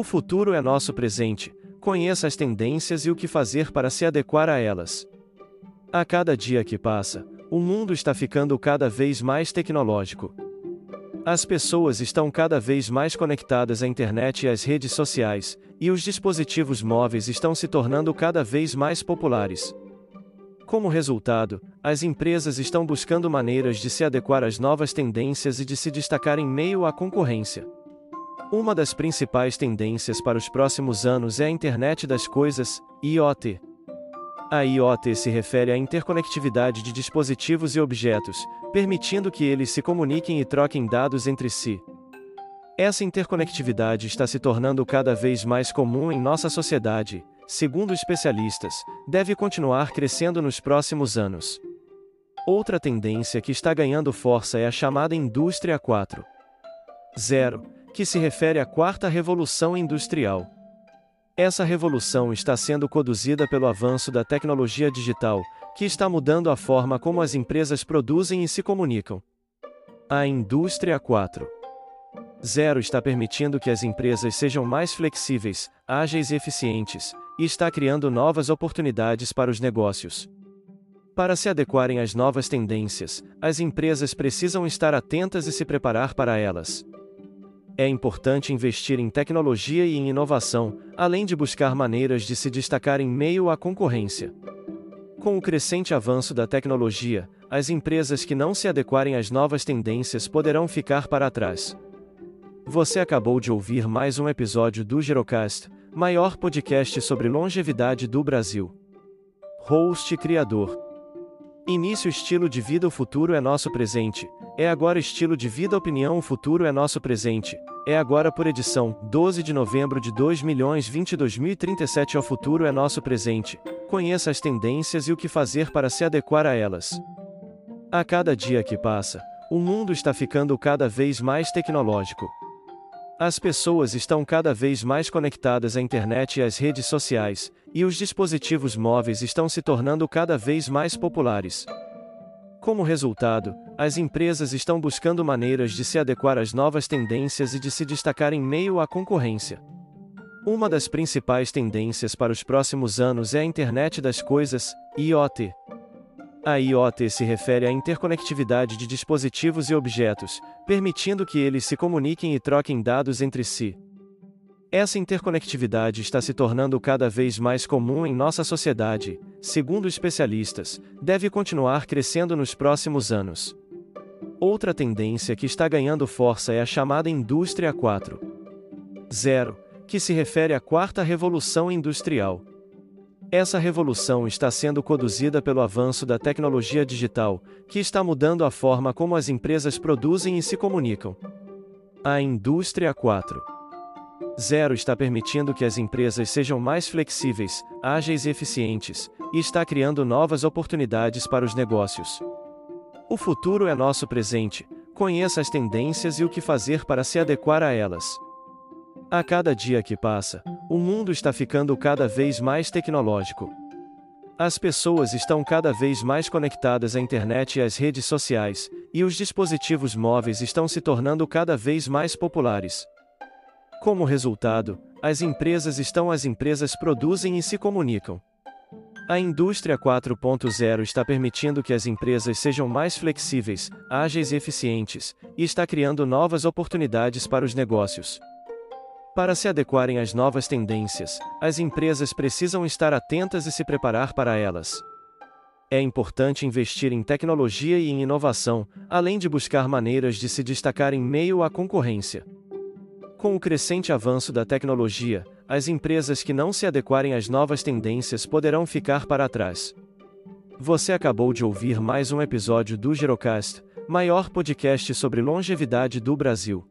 O futuro é nosso presente, conheça as tendências e o que fazer para se adequar a elas. A cada dia que passa, o mundo está ficando cada vez mais tecnológico. As pessoas estão cada vez mais conectadas à internet e às redes sociais, e os dispositivos móveis estão se tornando cada vez mais populares. Como resultado, as empresas estão buscando maneiras de se adequar às novas tendências e de se destacar em meio à concorrência. Uma das principais tendências para os próximos anos é a Internet das Coisas, IoT. A IoT se refere à interconectividade de dispositivos e objetos, permitindo que eles se comuniquem e troquem dados entre si. Essa interconectividade está se tornando cada vez mais comum em nossa sociedade, segundo especialistas, deve continuar crescendo nos próximos anos. Outra tendência que está ganhando força é a chamada Indústria 4.0, que se refere à quarta revolução industrial. Essa revolução está sendo conduzida pelo avanço da tecnologia digital, que está mudando a forma como as empresas produzem e se comunicam. A Indústria 4.0 está permitindo que as empresas sejam mais flexíveis, ágeis e eficientes, e está criando novas oportunidades para os negócios. Para se adequarem às novas tendências, as empresas precisam estar atentas e se preparar para elas. É importante investir em tecnologia e em inovação, além de buscar maneiras de se destacar em meio à concorrência. Com o crescente avanço da tecnologia, as empresas que não se adequarem às novas tendências poderão ficar para trás. Você acabou de ouvir mais um episódio do Girocast, maior podcast sobre longevidade do Brasil. Host e criador. Início estilo de vida o futuro é nosso presente. É agora estilo de vida opinião o futuro é nosso presente. É agora por edição 12 de novembro de 2020 2037 ao futuro é nosso presente. Conheça as tendências e o que fazer para se adequar a elas. A cada dia que passa, o mundo está ficando cada vez mais tecnológico. As pessoas estão cada vez mais conectadas à internet e às redes sociais, e os dispositivos móveis estão se tornando cada vez mais populares. Como resultado, as empresas estão buscando maneiras de se adequar às novas tendências e de se destacar em meio à concorrência. Uma das principais tendências para os próximos anos é a Internet das Coisas, IoT. A IoT se refere à interconectividade de dispositivos e objetos, permitindo que eles se comuniquem e troquem dados entre si. Essa interconectividade está se tornando cada vez mais comum em nossa sociedade, segundo especialistas, deve continuar crescendo nos próximos anos. Outra tendência que está ganhando força é a chamada Indústria 4.0, que se refere à quarta revolução industrial. Essa revolução está sendo conduzida pelo avanço da tecnologia digital, que está mudando a forma como as empresas produzem e se comunicam. A indústria 4.0 está permitindo que as empresas sejam mais flexíveis, ágeis e eficientes, e está criando novas oportunidades para os negócios. O futuro é nosso presente, conheça as tendências e o que fazer para se adequar a elas. A cada dia que passa, o mundo está ficando cada vez mais tecnológico. As pessoas estão cada vez mais conectadas à internet e às redes sociais, e os dispositivos móveis estão se tornando cada vez mais populares. Como resultado, as empresas estão as empresas produzem e se comunicam. A indústria 4.0 está permitindo que as empresas sejam mais flexíveis, ágeis e eficientes, e está criando novas oportunidades para os negócios. Para se adequarem às novas tendências, as empresas precisam estar atentas e se preparar para elas. É importante investir em tecnologia e em inovação, além de buscar maneiras de se destacar em meio à concorrência. Com o crescente avanço da tecnologia, as empresas que não se adequarem às novas tendências poderão ficar para trás. Você acabou de ouvir mais um episódio do Girocast, maior podcast sobre longevidade do Brasil.